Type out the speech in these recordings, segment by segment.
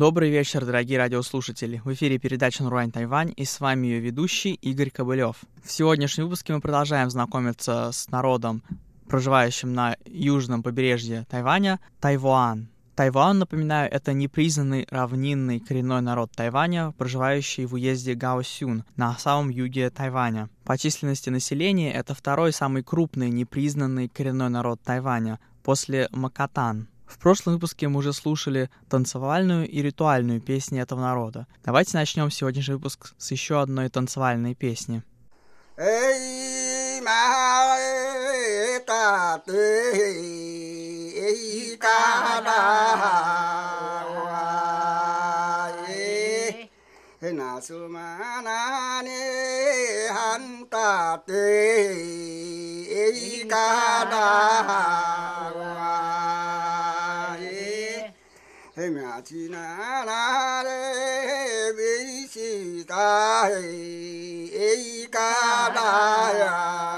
Добрый вечер, дорогие радиослушатели. В эфире передача «Нурань Тайвань» и с вами ее ведущий Игорь Кобылев. В сегодняшнем выпуске мы продолжаем знакомиться с народом, проживающим на южном побережье Тайваня, Тайвуан. Тайван, напоминаю, это непризнанный равнинный коренной народ Тайваня, проживающий в уезде Гаосюн на самом юге Тайваня. По численности населения это второй самый крупный непризнанный коренной народ Тайваня после Макатан. В прошлом выпуске мы уже слушали танцевальную и ритуальную песни этого народа. Давайте начнем сегодняшний выпуск с еще одной танцевальной песни. Эй, 马蹄来哒咧嘿大地哎嘎达呀。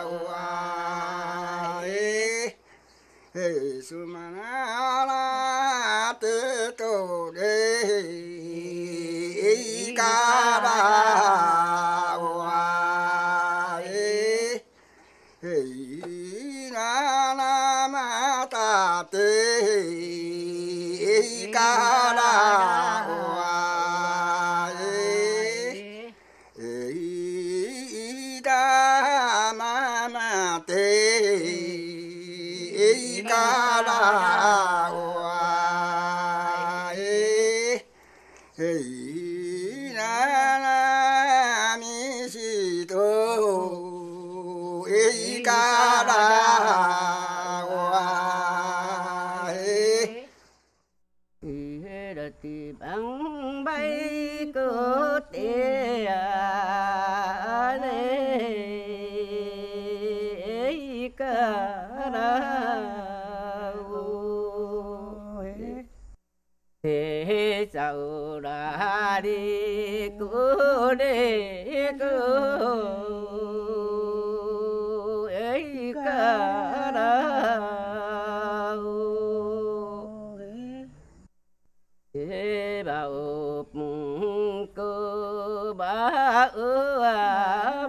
Thì băng bay cơ tê lê ca ra thế sao ra đi cô đi cô thế bà ụp cô bà ư à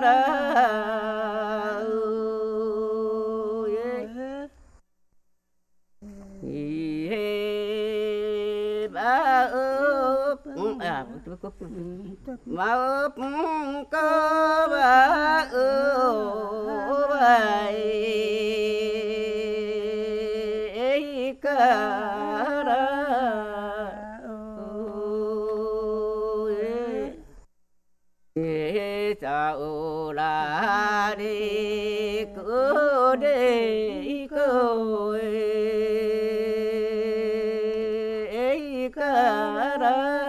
mà ướp cơ bà ướp bài cơ đó sao la đi cứ đi cứ cả ra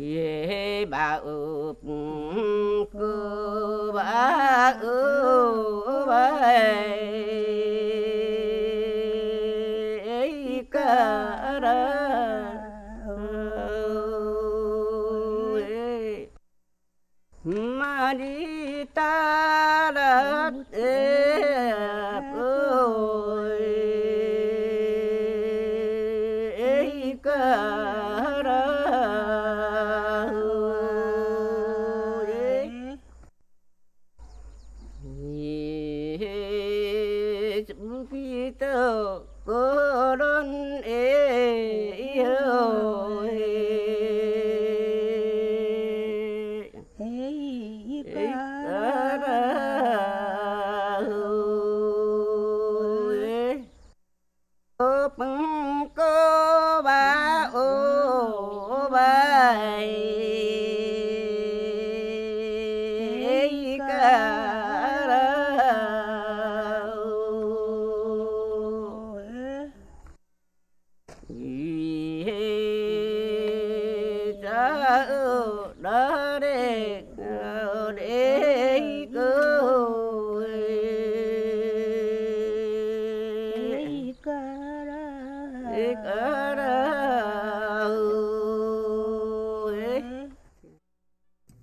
ye ba ướp cứ ba ư ba ca ra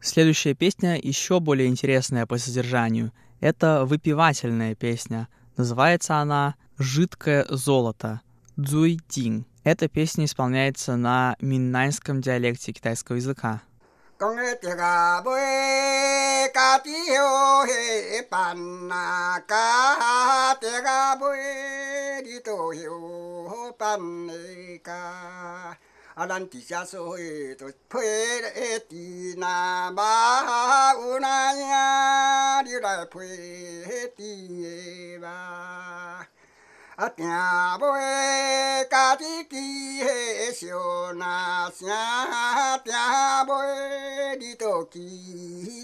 Следующая песня еще более интересная по содержанию. Это выпивательная песня. Называется она «Жидкое золото» Цзуй Дин. Эта песня исполняется на миннаньском диалекте китайского языка. à đàn chỉ xa xôi tôi phê ê tì na ba, u na đi đại phê ê tì ba. À nhà bôi ca tí kỳ hê, siêu na xa nhà đi tổ kỳ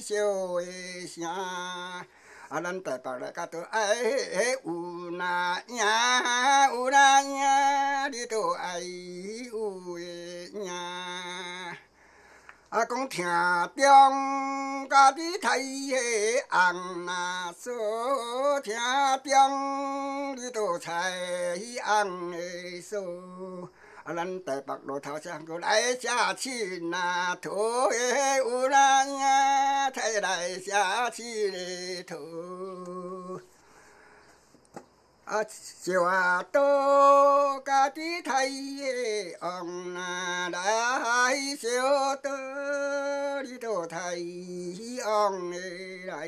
siêu ê xa alan ta para ka to ai una nya una nya di to ai u 啊，讲听中家己睇迄红那数，听中你都猜红的数。啊，咱台北路头上过来写亲那土的有那影，才来写亲的土。啊，小啊多家己睇的红那来，小多你都睇红的来。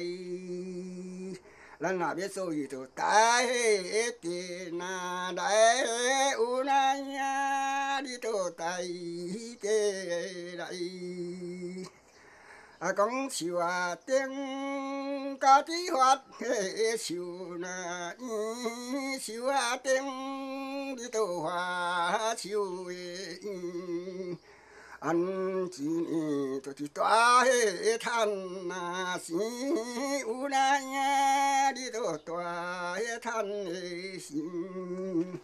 咱若要做伊就带迄电啊来，有那影你都带个来。啊，讲树啊顶家己发迄树那圆，树啊顶你都发树的圆。安一年就是大迄趁那钱，有那影你都大迄趁的钱。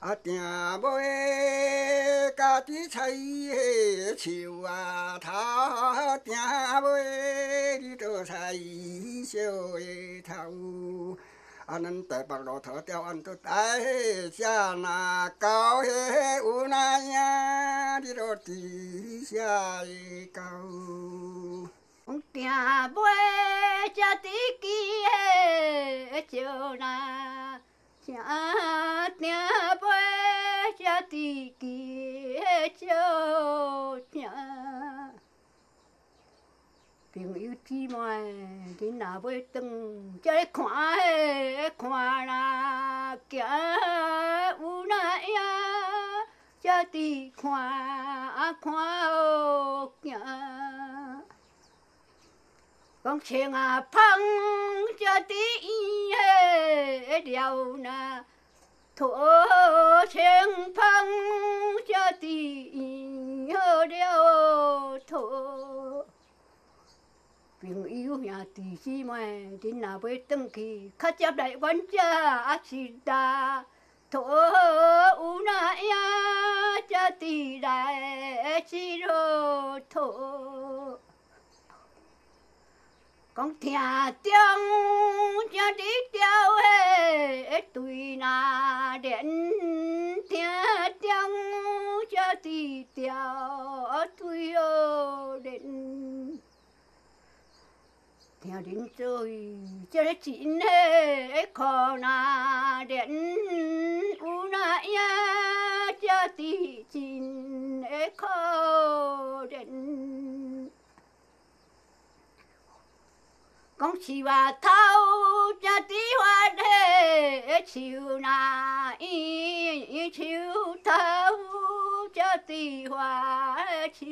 啊，定买家己采迄树啊头，定买你都采小的头。啊，咱台北路头条安都带迄啥那高迄有那影，你都伫遐会高。讲定买只滴鸡的石那，正定买只滴鸡的石正。朋友姊妹，恁若要转，才咧看迄看啦，行有那影，才伫看看行。讲青啊芳，才伫 nhé điều na thổ thiên phong cho tì nhớ điều thổ. Bình yêu nhà tì chi mà thì nào với tâm kỳ khát chấp đại quan cha asida thổ u na ya cho tì đại chi rồi thổ con thia tiếng cho đi tiêu hề. Tùy na đến thia tiếng cho đi tiêu tùy ô đến thia đến rồi, cho đến chỉ nề khó na đến u na ya cho đi chín. Khó đến 讲树啊头，这滴发迄树那圆，树头这滴发树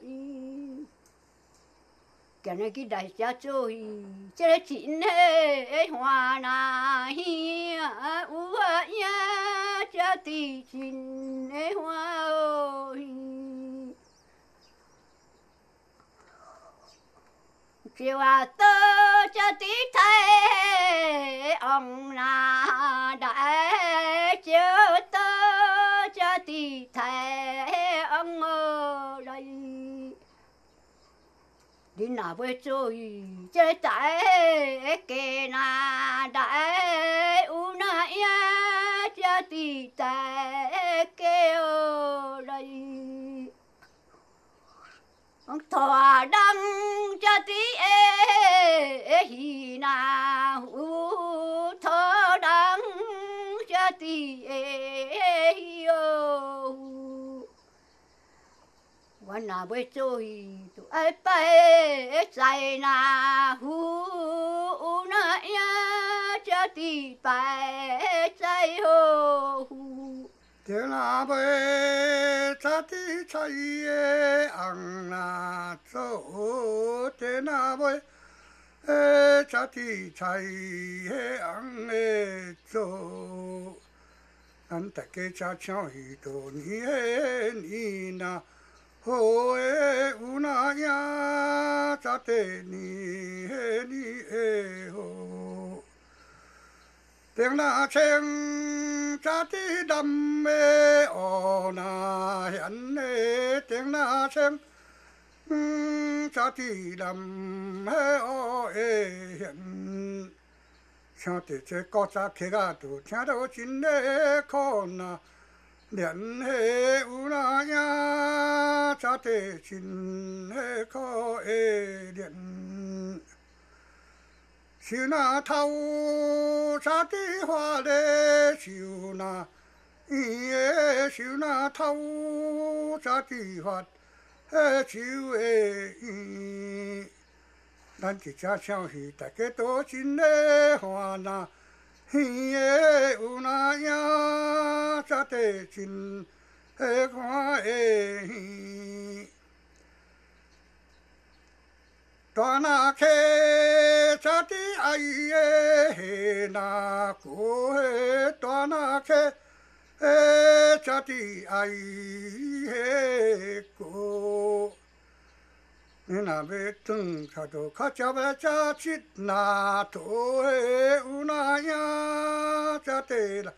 圆。今日去来遮做伊，这个真诶花那兄，有啊影，这滴真诶花哦 phiêu à tơ cho tí thế ông là đại chiếu tơ cho tí thế ông ở đây. Đi nào với tôi, chơi tại kề na đại u na ya cho tí thế kêu đây. 大人这地诶喜那有大人这地诶哟。我若要做伊，就爱拜在那府，有那呀，这地拜在哦。天若要早地菜的红那做，天若要诶早地菜的红的做，咱大家才唱伊多年的年呐。好诶，有那影，早地年诶年诶好。顶那青，早地南诶乌那现诶，顶那青，嗯，早地南诶乌诶现。听着这古早曲仔，都听着真个苦呐。连迄有那影，早地真个苦会连。受那头，早地发咧受那圆个，受那头，早地发迄手个圆。咱一只唱戏，大家都真个欢呐。鱼个有那影，早地真好看个 टना खे चति आइए, हे ना को हे टना खे हे चति आई हे को। निनाबे तुम खाचा बेचा चित ना तो हे उनाया ला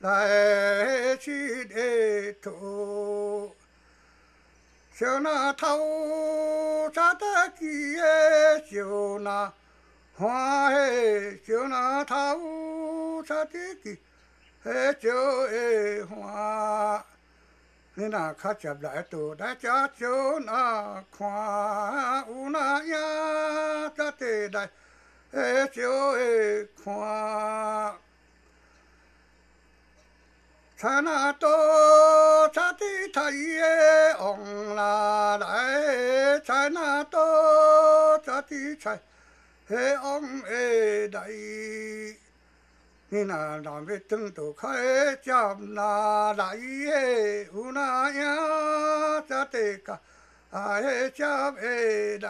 लाए चिदे तो। 食七那土的有那影，才地来来七个土。小那头，早得记个小那欢喜，小那头，早得记个少个欢。你若较接来倒来遮少那看，有那影才地来会少会看。菜那多，菜地菜个往哪来？菜那多，菜地菜个往下来。你若若要转倒较会接那来个有那影，才地甲会接会来。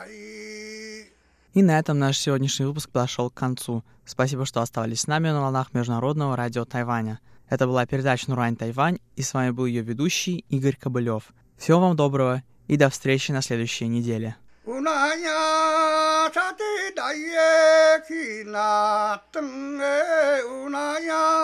И на этом наш сегодняшний выпуск подошел к концу. Спасибо, что оставались с нами на волнах Международного радио Тайваня. Это была передача «Нурань Тайвань», и с вами был ее ведущий Игорь Кобылев. Всего вам доброго и до встречи на следующей неделе. 有那影，早地来个去那转个有那影。